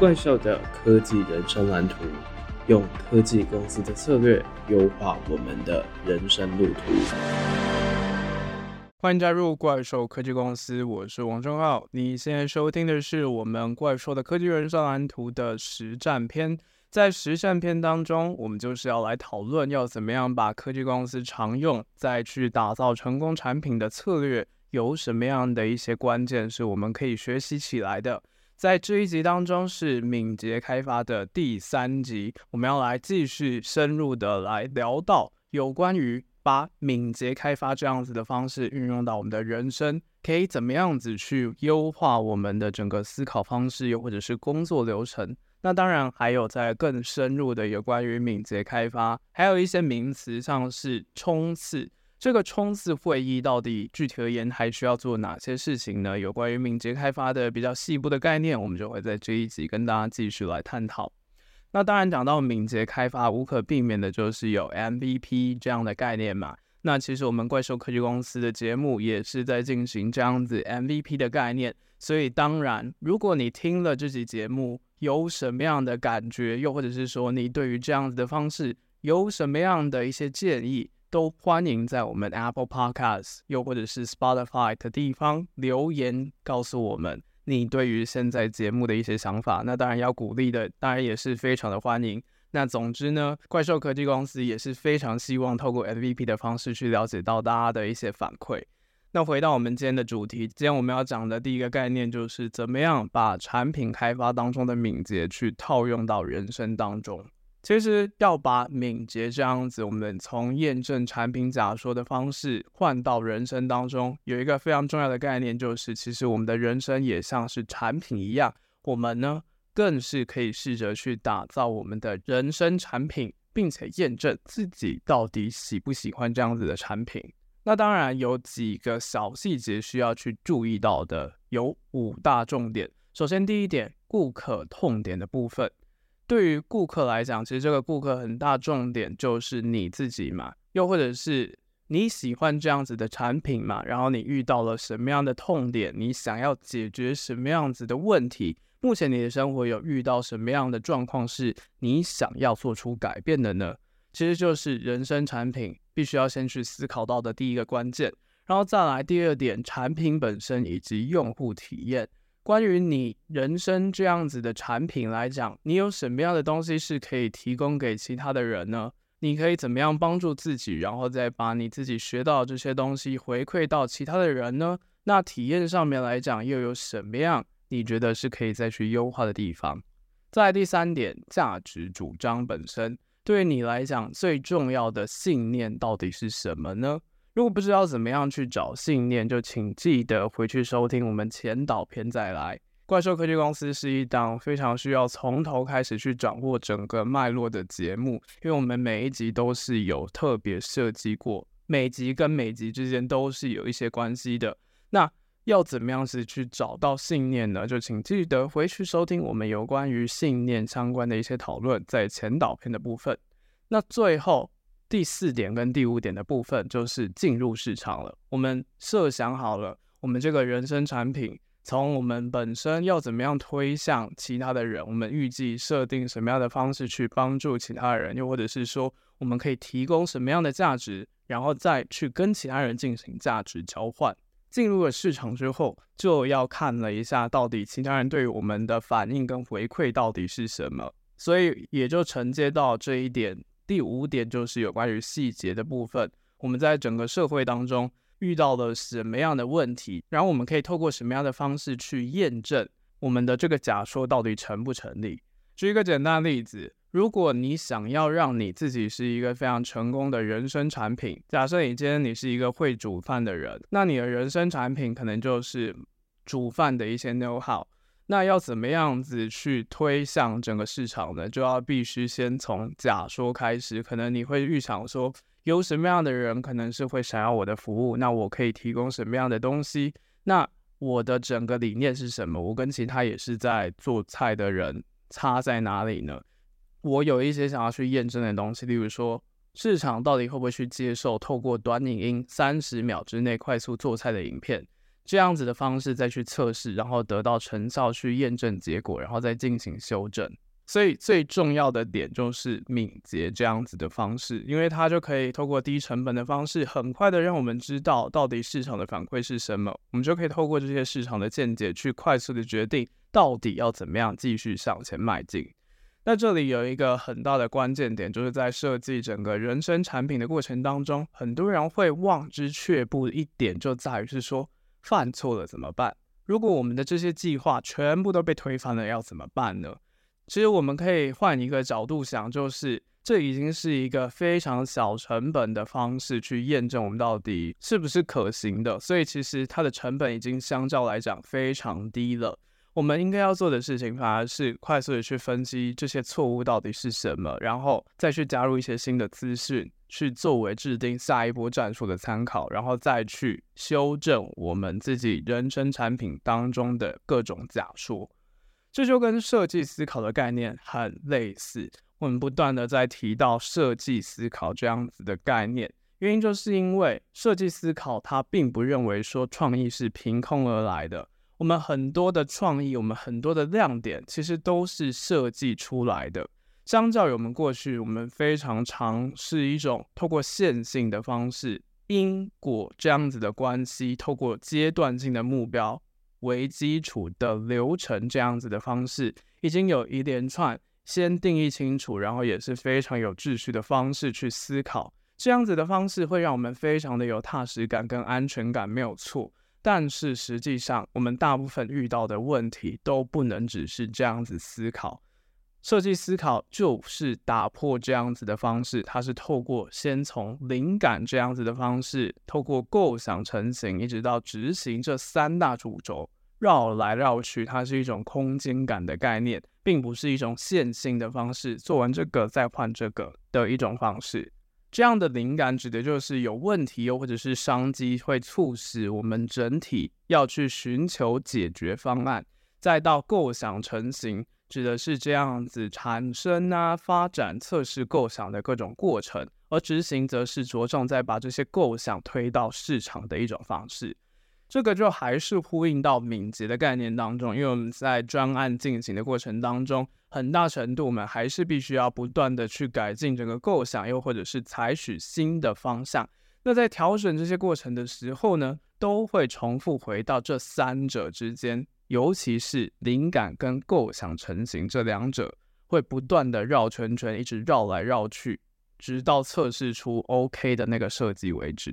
怪兽的科技人生蓝图，用科技公司的策略优化我们的人生路途。欢迎加入怪兽科技公司，我是王正浩。你现在收听的是我们怪兽的科技人生蓝图的实战篇。在实战篇当中，我们就是要来讨论要怎么样把科技公司常用再去打造成功产品的策略，有什么样的一些关键是我们可以学习起来的。在这一集当中是敏捷开发的第三集，我们要来继续深入的来聊到有关于把敏捷开发这样子的方式运用到我们的人生，可以怎么样子去优化我们的整个思考方式，又或者是工作流程。那当然还有在更深入的有关于敏捷开发，还有一些名词像是冲刺。这个冲刺会议到底具体而言还需要做哪些事情呢？有关于敏捷开发的比较细部的概念，我们就会在这一集跟大家继续来探讨。那当然讲到敏捷开发，无可避免的就是有 MVP 这样的概念嘛。那其实我们怪兽科技公司的节目也是在进行这样子 MVP 的概念。所以当然，如果你听了这集节目有什么样的感觉，又或者是说你对于这样子的方式有什么样的一些建议，都欢迎在我们 Apple Podcast 又或者是 Spotify 的地方留言告诉我们你对于现在节目的一些想法。那当然要鼓励的，当然也是非常的欢迎。那总之呢，怪兽科技公司也是非常希望透过 MVP 的方式去了解到大家的一些反馈。那回到我们今天的主题，今天我们要讲的第一个概念就是怎么样把产品开发当中的敏捷去套用到人生当中。其实要把敏捷这样子，我们从验证产品假说的方式换到人生当中，有一个非常重要的概念，就是其实我们的人生也像是产品一样，我们呢更是可以试着去打造我们的人生产品，并且验证自己到底喜不喜欢这样子的产品。那当然有几个小细节需要去注意到的，有五大重点。首先第一点，顾客痛点的部分。对于顾客来讲，其实这个顾客很大重点就是你自己嘛，又或者是你喜欢这样子的产品嘛，然后你遇到了什么样的痛点，你想要解决什么样子的问题，目前你的生活有遇到什么样的状况是你想要做出改变的呢？其实就是人生产品必须要先去思考到的第一个关键，然后再来第二点，产品本身以及用户体验。关于你人生这样子的产品来讲，你有什么样的东西是可以提供给其他的人呢？你可以怎么样帮助自己，然后再把你自己学到这些东西回馈到其他的人呢？那体验上面来讲，又有什么样你觉得是可以再去优化的地方？在第三点，价值主张本身，对你来讲最重要的信念到底是什么呢？如果不知道怎么样去找信念，就请记得回去收听我们前导片再来。怪兽科技公司是一档非常需要从头开始去掌握整个脉络的节目，因为我们每一集都是有特别设计过，每集跟每集之间都是有一些关系的。那要怎么样子去找到信念呢？就请记得回去收听我们有关于信念相关的一些讨论，在前导片的部分。那最后。第四点跟第五点的部分就是进入市场了。我们设想好了，我们这个人生产品从我们本身要怎么样推向其他的人，我们预计设定什么样的方式去帮助其他人，又或者是说我们可以提供什么样的价值，然后再去跟其他人进行价值交换。进入了市场之后，就要看了一下到底其他人对于我们的反应跟回馈到底是什么，所以也就承接到这一点。第五点就是有关于细节的部分，我们在整个社会当中遇到了什么样的问题，然后我们可以透过什么样的方式去验证我们的这个假说到底成不成立。举一个简单例子，如果你想要让你自己是一个非常成功的人生产品，假设你今天你是一个会煮饭的人，那你的人生产品可能就是煮饭的一些 know how。那要怎么样子去推向整个市场呢？就要必须先从假说开始。可能你会预想说，有什么样的人可能是会想要我的服务，那我可以提供什么样的东西？那我的整个理念是什么？我跟其他也是在做菜的人差在哪里呢？我有一些想要去验证的东西，例如说，市场到底会不会去接受透过短影音三十秒之内快速做菜的影片？这样子的方式再去测试，然后得到成效去验证结果，然后再进行修正。所以最重要的点就是敏捷这样子的方式，因为它就可以透过低成本的方式，很快的让我们知道到底市场的反馈是什么，我们就可以透过这些市场的见解去快速的决定到底要怎么样继续向前迈进。那这里有一个很大的关键点，就是在设计整个人生产品的过程当中，很多人会望之却步一点，就在于是说犯错了怎么办？如果我们的这些计划全部都被推翻了，要怎么办呢？其实我们可以换一个角度想，就是这已经是一个非常小成本的方式去验证我们到底是不是可行的，所以其实它的成本已经相较来讲非常低了。我们应该要做的事情，反而是快速的去分析这些错误到底是什么，然后再去加入一些新的资讯，去作为制定下一波战术的参考，然后再去修正我们自己人生产品当中的各种假说。这就跟设计思考的概念很类似。我们不断的在提到设计思考这样子的概念，原因就是因为设计思考它并不认为说创意是凭空而来的。我们很多的创意，我们很多的亮点，其实都是设计出来的。相较于我们过去，我们非常常是一种透过线性的方式，因果这样子的关系，透过阶段性的目标为基础的流程这样子的方式，已经有一连串先定义清楚，然后也是非常有秩序的方式去思考。这样子的方式会让我们非常的有踏实感跟安全感，没有错。但是实际上，我们大部分遇到的问题都不能只是这样子思考。设计思考就是打破这样子的方式，它是透过先从灵感这样子的方式，透过构想成型，一直到执行这三大主轴，绕来绕去，它是一种空间感的概念，并不是一种线性的方式，做完这个再换这个的一种方式。这样的灵感指的就是有问题，又或者是商机，会促使我们整体要去寻求解决方案，再到构想成型，指的是这样子产生啊、发展、测试构想的各种过程，而执行则是着重在把这些构想推到市场的一种方式。这个就还是呼应到敏捷的概念当中，因为我们在专案进行的过程当中，很大程度我们还是必须要不断的去改进整个构想，又或者是采取新的方向。那在调整这些过程的时候呢，都会重复回到这三者之间，尤其是灵感跟构想成型这两者，会不断的绕圈圈，一直绕来绕去，直到测试出 OK 的那个设计为止。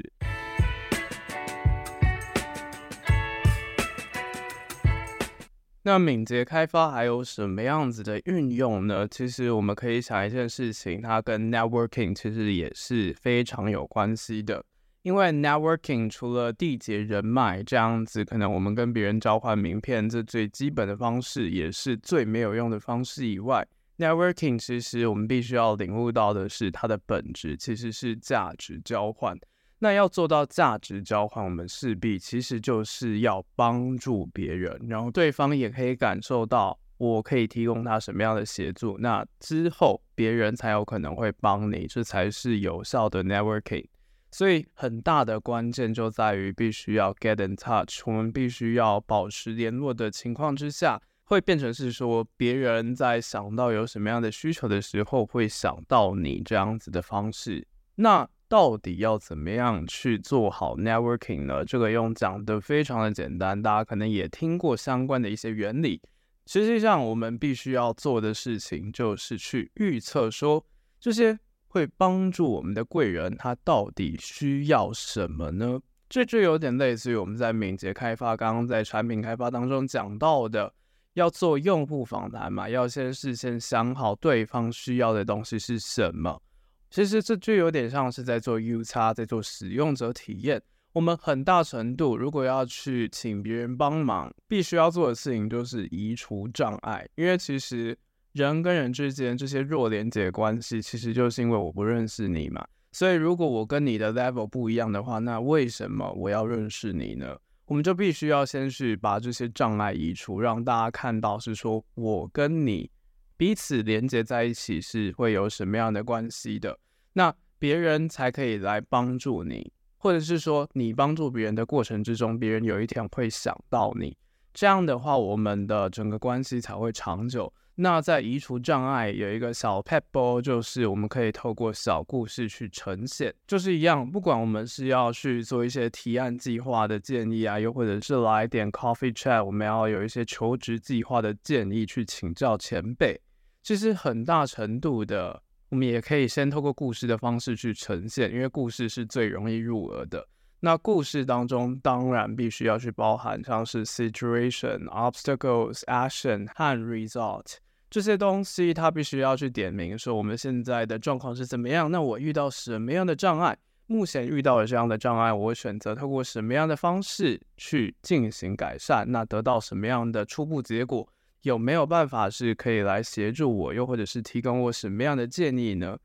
那敏捷开发还有什么样子的运用呢？其实我们可以想一件事情，它跟 networking 其实也是非常有关系的。因为 networking 除了缔结人脉这样子，可能我们跟别人交换名片这最基本的方式，也是最没有用的方式以外，networking 其实我们必须要领悟到的是，它的本质其实是价值交换。那要做到价值交换，我们势必其实就是要帮助别人，然后对方也可以感受到我可以提供他什么样的协助，那之后别人才有可能会帮你，这才是有效的 networking。所以很大的关键就在于必须要 get in touch，我们必须要保持联络的情况之下，会变成是说别人在想到有什么样的需求的时候，会想到你这样子的方式。那到底要怎么样去做好 networking 呢？这个用讲的非常的简单，大家可能也听过相关的一些原理。实际上，我们必须要做的事情就是去预测说，这些会帮助我们的贵人，他到底需要什么呢？这就有点类似于我们在敏捷开发，刚刚在产品开发当中讲到的，要做用户访谈嘛，要先事先想好对方需要的东西是什么。其实这就有点像是在做 UX，在做使用者体验。我们很大程度如果要去请别人帮忙，必须要做的事情就是移除障碍。因为其实人跟人之间这些弱连结关系，其实就是因为我不认识你嘛。所以如果我跟你的 level 不一样的话，那为什么我要认识你呢？我们就必须要先去把这些障碍移除，让大家看到是说我跟你。彼此连接在一起是会有什么样的关系的？那别人才可以来帮助你。或者是说你帮助别人的过程之中，别人有一天会想到你。这样的话，我们的整个关系才会长久。那在移除障碍有一个小撇步，就是我们可以透过小故事去呈现，就是一样，不管我们是要去做一些提案计划的建议啊，又或者是来点 coffee chat，我们要有一些求职计划的建议去请教前辈，其实很大程度的，我们也可以先透过故事的方式去呈现，因为故事是最容易入耳的。那故事当中当然必须要去包含像是 situation、obstacles、action 和 result。这些东西它必须要去点名，说我们现在的状况是怎么样？那我遇到什么样的障碍？目前遇到了这样的障碍，我选择透过什么样的方式去进行改善？那得到什么样的初步结果？有没有办法是可以来协助我？又或者是提供我什么样的建议呢？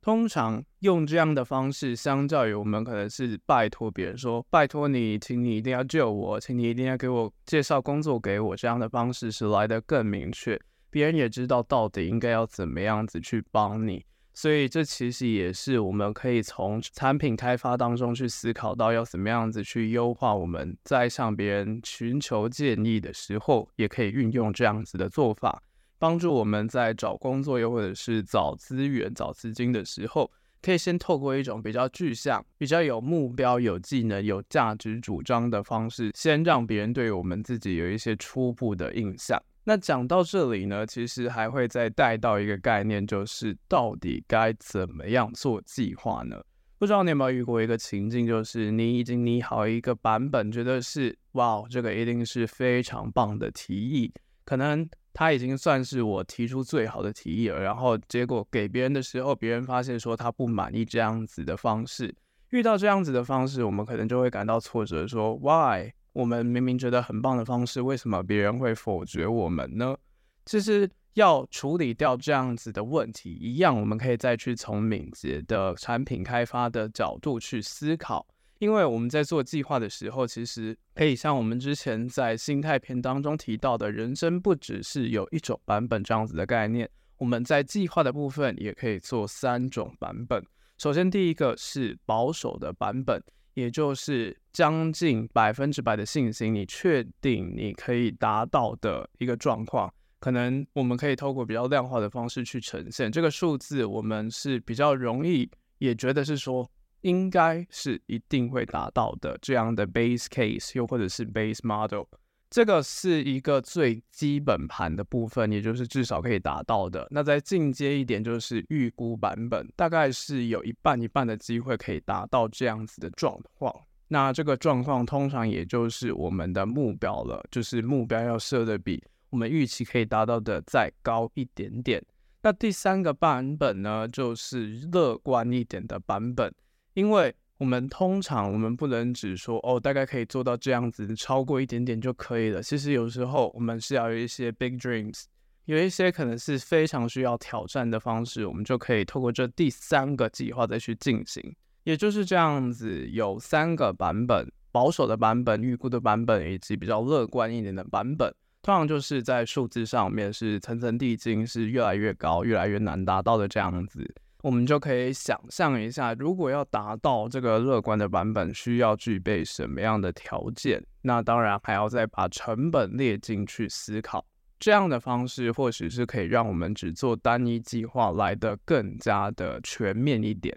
通常用这样的方式，相较于我们可能是拜托别人说，拜托你，请你一定要救我，请你一定要给我介绍工作给我，这样的方式是来得更明确。别人也知道到底应该要怎么样子去帮你，所以这其实也是我们可以从产品开发当中去思考到要怎么样子去优化我们在向别人寻求建议的时候，也可以运用这样子的做法，帮助我们在找工作又或者是找资源、找资金的时候，可以先透过一种比较具象、比较有目标、有技能、有价值主张的方式，先让别人对我们自己有一些初步的印象。那讲到这里呢，其实还会再带到一个概念，就是到底该怎么样做计划呢？不知道你有没有遇过一个情境，就是你已经拟好一个版本，觉得是哇，这个一定是非常棒的提议，可能他已经算是我提出最好的提议了，然后结果给别人的时候，别人发现说他不满意这样子的方式，遇到这样子的方式，我们可能就会感到挫折，说 Why？我们明明觉得很棒的方式，为什么别人会否决我们呢？其实要处理掉这样子的问题，一样我们可以再去从敏捷的产品开发的角度去思考。因为我们在做计划的时候，其实可以像我们之前在心态篇当中提到的，人生不只是有一种版本这样子的概念。我们在计划的部分也可以做三种版本。首先，第一个是保守的版本。也就是将近百分之百的信心，你确定你可以达到的一个状况，可能我们可以透过比较量化的方式去呈现这个数字，我们是比较容易，也觉得是说应该是一定会达到的这样的 base case，又或者是 base model。这个是一个最基本盘的部分，也就是至少可以达到的。那再进阶一点，就是预估版本，大概是有一半一半的机会可以达到这样子的状况。那这个状况通常也就是我们的目标了，就是目标要设的比我们预期可以达到的再高一点点。那第三个版本呢，就是乐观一点的版本，因为。我们通常，我们不能只说哦，大概可以做到这样子，超过一点点就可以了。其实有时候我们是要有一些 big dreams，有一些可能是非常需要挑战的方式，我们就可以透过这第三个计划再去进行。也就是这样子，有三个版本：保守的版本、预估的版本，以及比较乐观一点的版本。通常就是在数字上面是层层递进，是越来越高、越来越难达到的这样子。我们就可以想象一下，如果要达到这个乐观的版本，需要具备什么样的条件？那当然还要再把成本列进去思考。这样的方式或许是可以让我们只做单一计划来得更加的全面一点。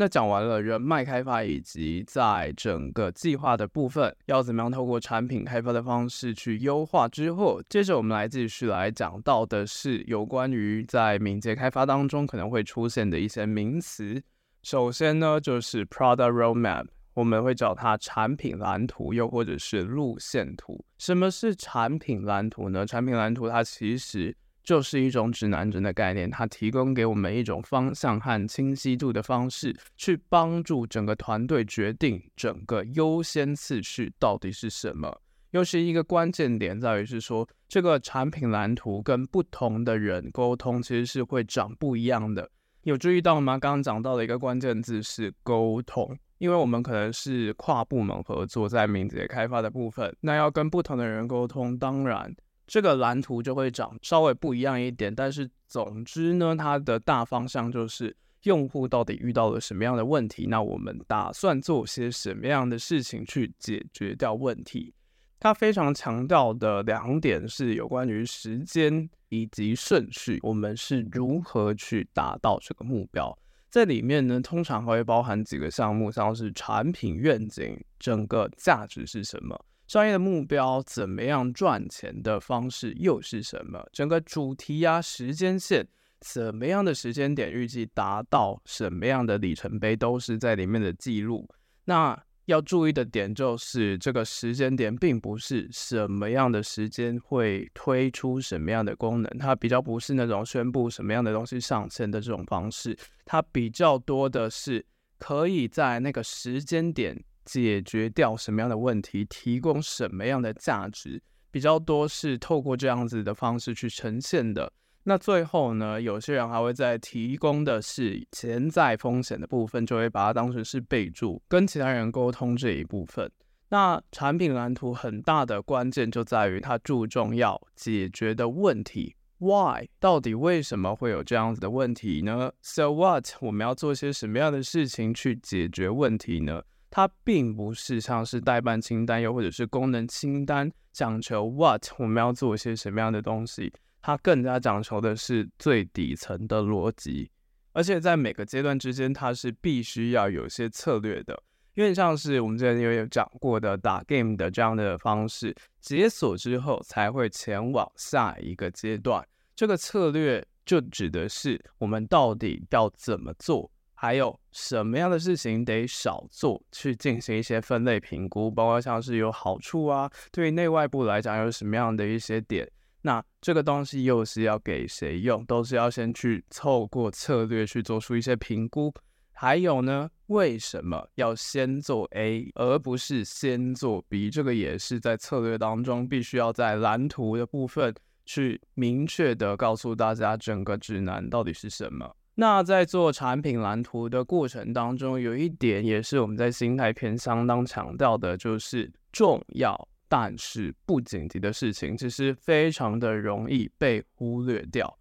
那讲完了人脉开发以及在整个计划的部分，要怎么样透过产品开发的方式去优化之后，接着我们来继续来讲到的是有关于在敏捷开发当中可能会出现的一些名词。首先呢，就是 Product Roadmap，我们会叫它产品蓝图，又或者是路线图。什么是产品蓝图呢？产品蓝图它其实就是一种指南针的概念，它提供给我们一种方向和清晰度的方式，去帮助整个团队决定整个优先次序到底是什么。又是一个关键点在于是说，这个产品蓝图跟不同的人沟通，其实是会长不一样的。有注意到吗？刚刚讲到的一个关键字是沟通，因为我们可能是跨部门合作，在敏捷开发的部分，那要跟不同的人沟通，当然。这个蓝图就会长稍微不一样一点。但是总之呢，它的大方向就是用户到底遇到了什么样的问题，那我们打算做些什么样的事情去解决掉问题。它非常强调的两点是有关于时间以及顺序，我们是如何去达到这个目标。在里面呢，通常会包含几个项目，像是产品愿景、整个价值是什么、商业的目标、怎么样赚钱的方式又是什么、整个主题呀、时间线、怎么样的时间点预计达到什么样的里程碑，都是在里面的记录。那要注意的点就是，这个时间点并不是什么样的时间会推出什么样的功能，它比较不是那种宣布什么样的东西上线的这种方式，它比较多的是可以在那个时间点解决掉什么样的问题，提供什么样的价值，比较多是透过这样子的方式去呈现的。那最后呢，有些人还会在提供的是潜在风险的部分，就会把它当成是备注，跟其他人沟通这一部分。那产品蓝图很大的关键就在于它注重要解决的问题，Why？到底为什么会有这样子的问题呢？So what？我们要做些什么样的事情去解决问题呢？它并不是像是代办清单又或者是功能清单，讲求 What？我们要做一些什么样的东西？它更加讲求的是最底层的逻辑，而且在每个阶段之间，它是必须要有些策略的，因为像是我们之前也有讲过的打 game 的这样的方式，解锁之后才会前往下一个阶段。这个策略就指的是我们到底要怎么做，还有什么样的事情得少做，去进行一些分类评估，包括像是有好处啊，对于内外部来讲有什么样的一些点。那这个东西又是要给谁用？都是要先去透过策略去做出一些评估。还有呢，为什么要先做 A 而不是先做 B？这个也是在策略当中必须要在蓝图的部分去明确的告诉大家整个指南到底是什么。那在做产品蓝图的过程当中，有一点也是我们在心态篇相当强调的，就是重要。但是不紧急的事情，其实非常的容易被忽略掉，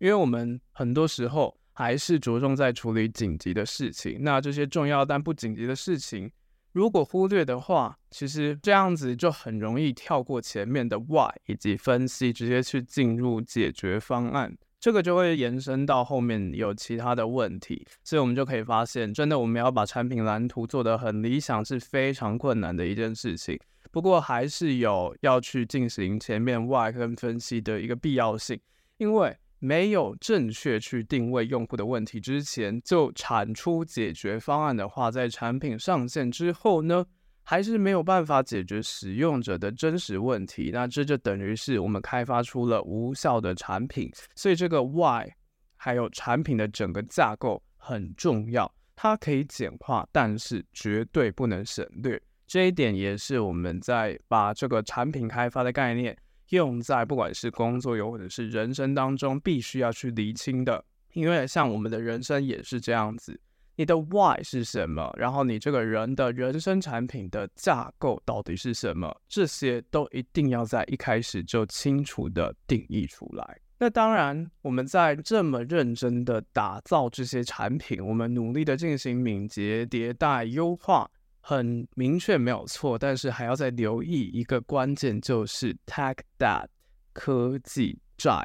因为我们很多时候还是着重在处理紧急的事情。那这些重要但不紧急的事情，如果忽略的话，其实这样子就很容易跳过前面的 why 以及分析，直接去进入解决方案。这个就会延伸到后面有其他的问题，所以我们就可以发现，真的我们要把产品蓝图做得很理想是非常困难的一件事情。不过还是有要去进行前面 why 跟分析的一个必要性，因为没有正确去定位用户的问题之前就产出解决方案的话，在产品上线之后呢，还是没有办法解决使用者的真实问题，那这就等于是我们开发出了无效的产品。所以这个 why 还有产品的整个架构很重要，它可以简化，但是绝对不能省略。这一点也是我们在把这个产品开发的概念用在不管是工作又或者是人生当中，必须要去厘清的。因为像我们的人生也是这样子，你的 why 是什么，然后你这个人的人生产品的架构到底是什么，这些都一定要在一开始就清楚的定义出来。那当然，我们在这么认真的打造这些产品，我们努力的进行敏捷迭代优化。很明确没有错，但是还要再留意一个关键，就是 Tech Debt 科技债。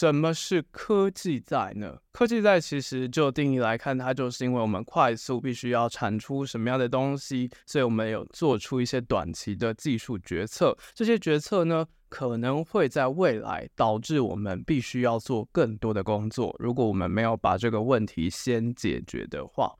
什么是科技债呢？科技债其实就定义来看，它就是因为我们快速必须要产出什么样的东西，所以我们有做出一些短期的技术决策。这些决策呢，可能会在未来导致我们必须要做更多的工作。如果我们没有把这个问题先解决的话，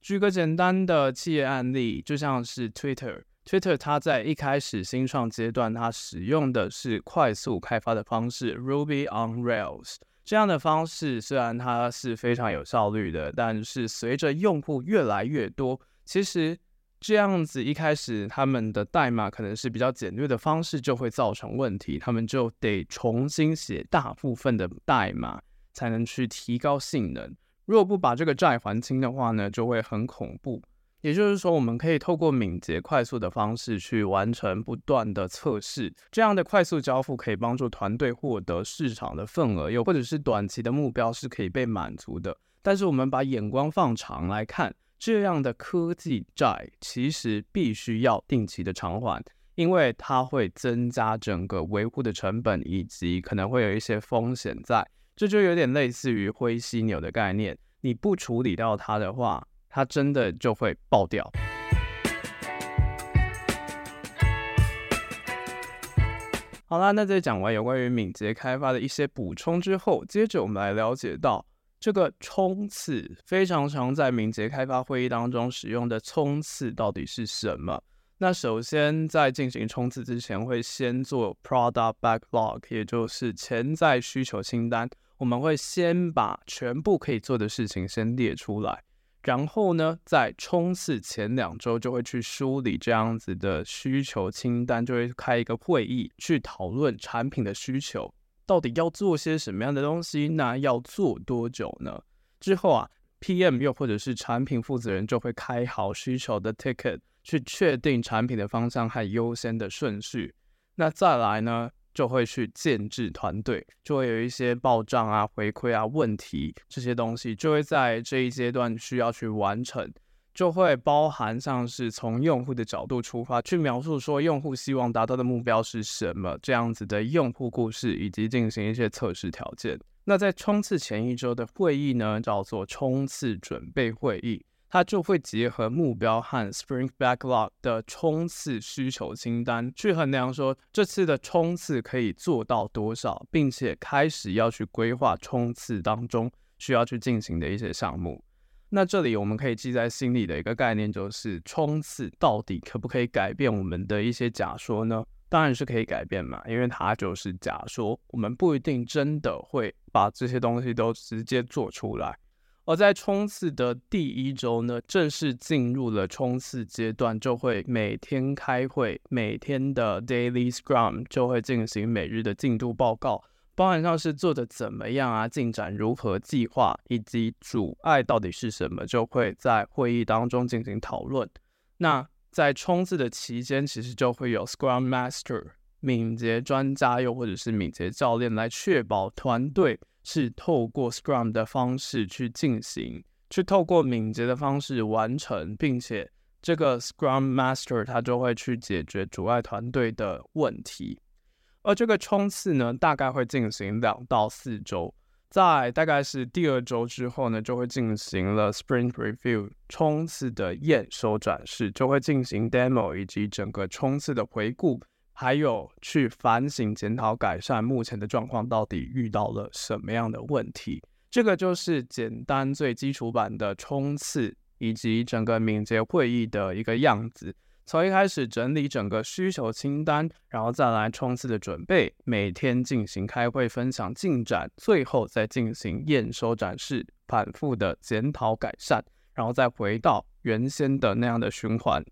举个简单的企业案例，就像是 Twitter。Twitter 它在一开始新创阶段，它使用的是快速开发的方式，Ruby on Rails 这样的方式，虽然它是非常有效率的，但是随着用户越来越多，其实这样子一开始他们的代码可能是比较简略的方式，就会造成问题，他们就得重新写大部分的代码才能去提高性能。如果不把这个债还清的话呢，就会很恐怖。也就是说，我们可以透过敏捷快速的方式去完成不断的测试，这样的快速交付可以帮助团队获得市场的份额，又或者是短期的目标是可以被满足的。但是我们把眼光放长来看，这样的科技债其实必须要定期的偿还，因为它会增加整个维护的成本，以及可能会有一些风险在。这就有点类似于灰犀牛的概念，你不处理掉它的话，它真的就会爆掉。好啦，那在讲完有关于敏捷开发的一些补充之后，接着我们来了解到这个冲刺，非常常在敏捷开发会议当中使用的冲刺到底是什么？那首先在进行冲刺之前，会先做 product backlog，也就是潜在需求清单。我们会先把全部可以做的事情先列出来。然后呢，在冲刺前两周就会去梳理这样子的需求清单，就会开一个会议去讨论产品的需求到底要做些什么样的东西，那要做多久呢？之后啊，PM 又或者是产品负责人就会开好需求的 ticket，去确定产品的方向和优先的顺序。那再来呢？就会去建制团队，就会有一些报账啊、回馈啊、问题这些东西，就会在这一阶段需要去完成，就会包含像是从用户的角度出发，去描述说用户希望达到的目标是什么，这样子的用户故事，以及进行一些测试条件。那在冲刺前一周的会议呢，叫做冲刺准备会议。它就会结合目标和 Sprint Backlog 的冲刺需求清单去衡量，说这次的冲刺可以做到多少，并且开始要去规划冲刺当中需要去进行的一些项目。那这里我们可以记在心里的一个概念就是，冲刺到底可不可以改变我们的一些假说呢？当然是可以改变嘛，因为它就是假说，我们不一定真的会把这些东西都直接做出来。而在冲刺的第一周呢，正式进入了冲刺阶段，就会每天开会，每天的 Daily Scrum 就会进行每日的进度报告，包含上是做的怎么样啊，进展如何，计划以及阻碍到底是什么，就会在会议当中进行讨论。那在冲刺的期间，其实就会有 Scrum Master 敏捷专家，又或者是敏捷教练来确保团队。是透过 Scrum 的方式去进行，去透过敏捷的方式完成，并且这个 Scrum Master 他就会去解决阻碍团队的问题。而这个冲刺呢，大概会进行两到四周，在大概是第二周之后呢，就会进行了 Sprint Review 冲刺的验收展示，就会进行 Demo 以及整个冲刺的回顾。还有去反省、检讨、改善目前的状况，到底遇到了什么样的问题？这个就是简单最基础版的冲刺以及整个敏捷会议的一个样子。从一开始整理整个需求清单，然后再来冲刺的准备，每天进行开会分享进展，最后再进行验收展示，反复的检讨改善，然后再回到原先的那样的循环。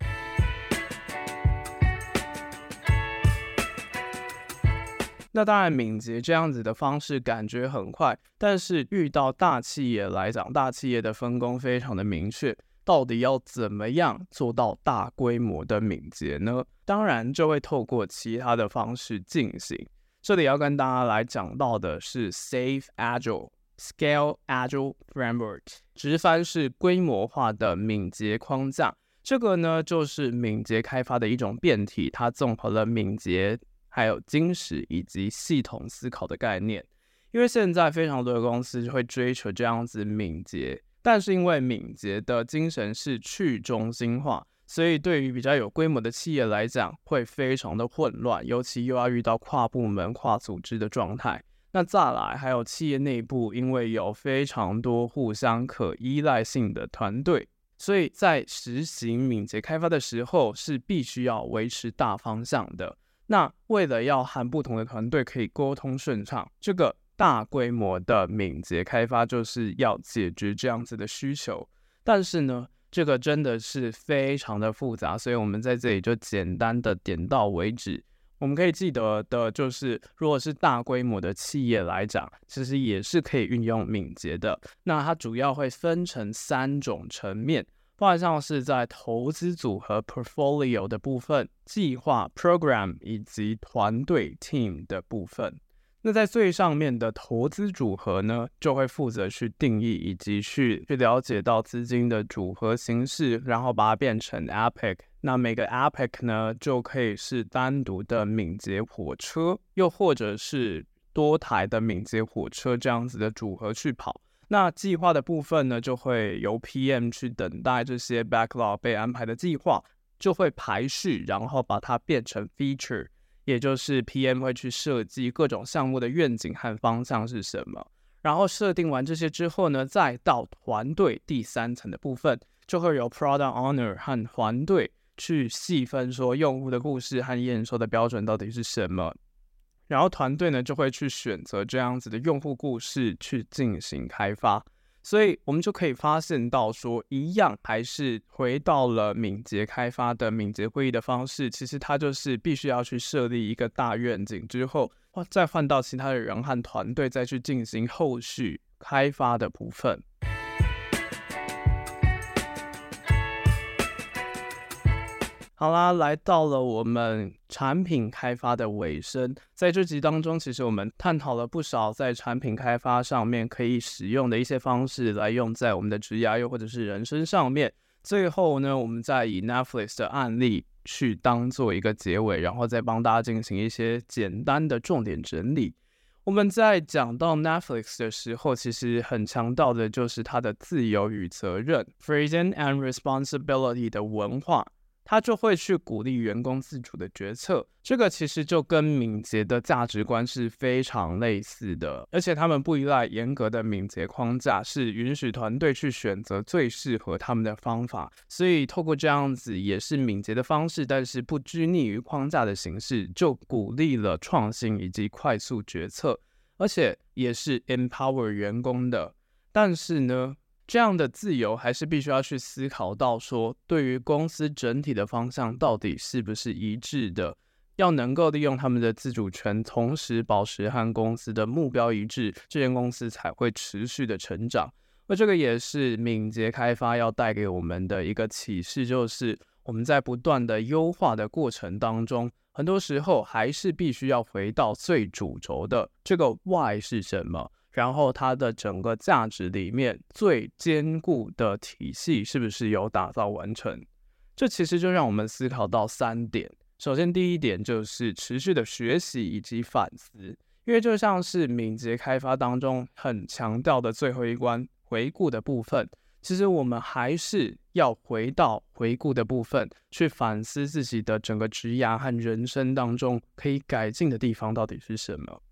那当然，敏捷这样子的方式感觉很快，但是遇到大企业来讲，大企业的分工非常的明确，到底要怎么样做到大规模的敏捷呢？当然就会透过其他的方式进行。这里要跟大家来讲到的是 Safe Agile Scale Agile Framework，直翻是规模化的敏捷框架。这个呢，就是敏捷开发的一种变体，它综合了敏捷。还有金石以及系统思考的概念，因为现在非常多的公司就会追求这样子敏捷，但是因为敏捷的精神是去中心化，所以对于比较有规模的企业来讲会非常的混乱，尤其又要遇到跨部门、跨组织的状态。那再来还有企业内部，因为有非常多互相可依赖性的团队，所以在实行敏捷开发的时候是必须要维持大方向的。那为了要和不同的团队可以沟通顺畅，这个大规模的敏捷开发就是要解决这样子的需求。但是呢，这个真的是非常的复杂，所以我们在这里就简单的点到为止。我们可以记得的就是，如果是大规模的企业来讲，其实也是可以运用敏捷的。那它主要会分成三种层面，包含像是在投资组合 portfolio 的部分、计划 program 以及团队 team 的部分。那在最上面的投资组合呢，就会负责去定义以及去去了解到资金的组合形式，然后把它变成 epic。那每个 epic 呢，就可以是单独的敏捷火车，又或者是多台的敏捷火车这样子的组合去跑。那计划的部分呢，就会由 PM 去等待这些 backlog 被安排的计划，就会排序，然后把它变成 feature。也就是 PM 会去设计各种项目的愿景和方向是什么，然后设定完这些之后呢，再到团队第三层的部分，就会有 Product Owner 和团队去细分说用户的故事和验收的标准到底是什么，然后团队呢就会去选择这样子的用户故事去进行开发。所以，我们就可以发现到说，一样还是回到了敏捷开发的敏捷会议的方式。其实它就是必须要去设立一个大愿景之后，再换到其他的人和团队再去进行后续开发的部分。好啦，来到了我们产品开发的尾声，在这集当中，其实我们探讨了不少在产品开发上面可以使用的一些方式，来用在我们的职涯又或者是人生上面。最后呢，我们再以 Netflix 的案例去当做一个结尾，然后再帮大家进行一些简单的重点整理。我们在讲到 Netflix 的时候，其实很强调的就是它的自由与责任 （Freedom and Responsibility） 的文化。他就会去鼓励员工自主的决策，这个其实就跟敏捷的价值观是非常类似的，而且他们不依赖严格的敏捷框架，是允许团队去选择最适合他们的方法。所以透过这样子也是敏捷的方式，但是不拘泥于框架的形式，就鼓励了创新以及快速决策，而且也是 empower 员工的。但是呢，这样的自由还是必须要去思考到说，对于公司整体的方向到底是不是一致的，要能够利用他们的自主权，同时保持和公司的目标一致，这间公司才会持续的成长。而这个也是敏捷开发要带给我们的一个启示，就是我们在不断的优化的过程当中，很多时候还是必须要回到最主轴的这个 why 是什么。然后它的整个价值里面最坚固的体系是不是有打造完成？这其实就让我们思考到三点。首先，第一点就是持续的学习以及反思，因为就像是敏捷开发当中很强调的最后一关回顾的部分，其实我们还是要回到回顾的部分去反思自己的整个职涯和人生当中可以改进的地方到底是什么。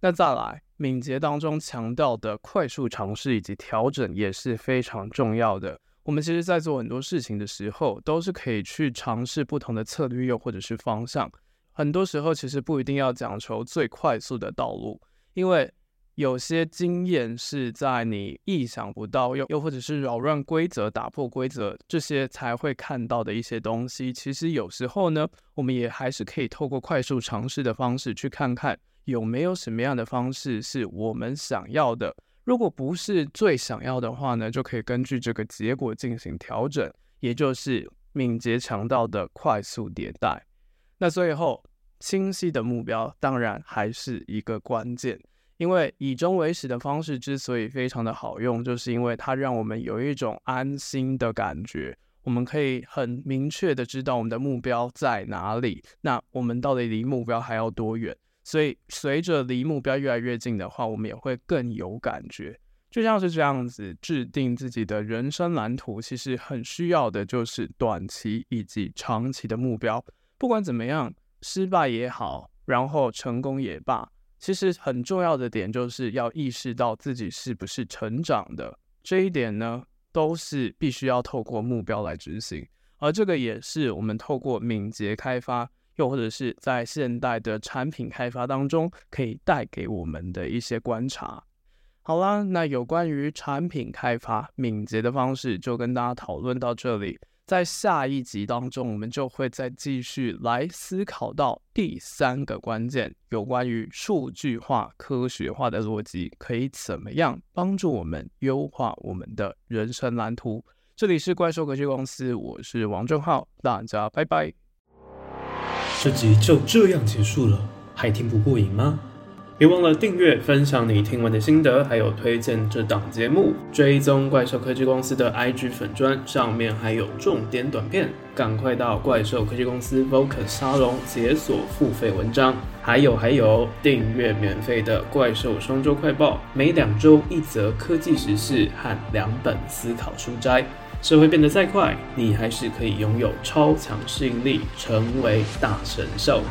那再来。敏捷当中强调的快速尝试以及调整也是非常重要的。我们其实，在做很多事情的时候，都是可以去尝试不同的策略，又或者是方向。很多时候，其实不一定要讲求最快速的道路，因为有些经验是在你意想不到，又又或者是扰乱规则、打破规则这些才会看到的一些东西。其实有时候呢，我们也还是可以透过快速尝试的方式去看看。有没有什么样的方式是我们想要的？如果不是最想要的话呢，就可以根据这个结果进行调整，也就是敏捷强调的快速迭代。那最后，清晰的目标当然还是一个关键，因为以终为始的方式之所以非常的好用，就是因为它让我们有一种安心的感觉，我们可以很明确的知道我们的目标在哪里，那我们到底离目标还要多远？所以，随着离目标越来越近的话，我们也会更有感觉。就像是这样子制定自己的人生蓝图，其实很需要的就是短期以及长期的目标。不管怎么样，失败也好，然后成功也罢，其实很重要的点就是要意识到自己是不是成长的。这一点呢，都是必须要透过目标来执行。而这个也是我们透过敏捷开发。又或者是在现代的产品开发当中，可以带给我们的一些观察。好啦，那有关于产品开发敏捷的方式，就跟大家讨论到这里。在下一集当中，我们就会再继续来思考到第三个关键，有关于数据化、科学化的逻辑，可以怎么样帮助我们优化我们的人生蓝图。这里是怪兽科技公司，我是王正浩，大家拜拜。这集就这样结束了，还听不过瘾吗？别忘了订阅、分享你听完的心得，还有推荐这档节目，追踪怪兽科技公司的 IG 粉砖，上面还有重点短片，赶快到怪兽科技公司 Vocal 沙龙解锁付费文章。还有还有，订阅免费的怪兽双周快报，每两周一则科技时事和两本思考书摘。社会变得再快，你还是可以拥有超强适应力，成为大神兽。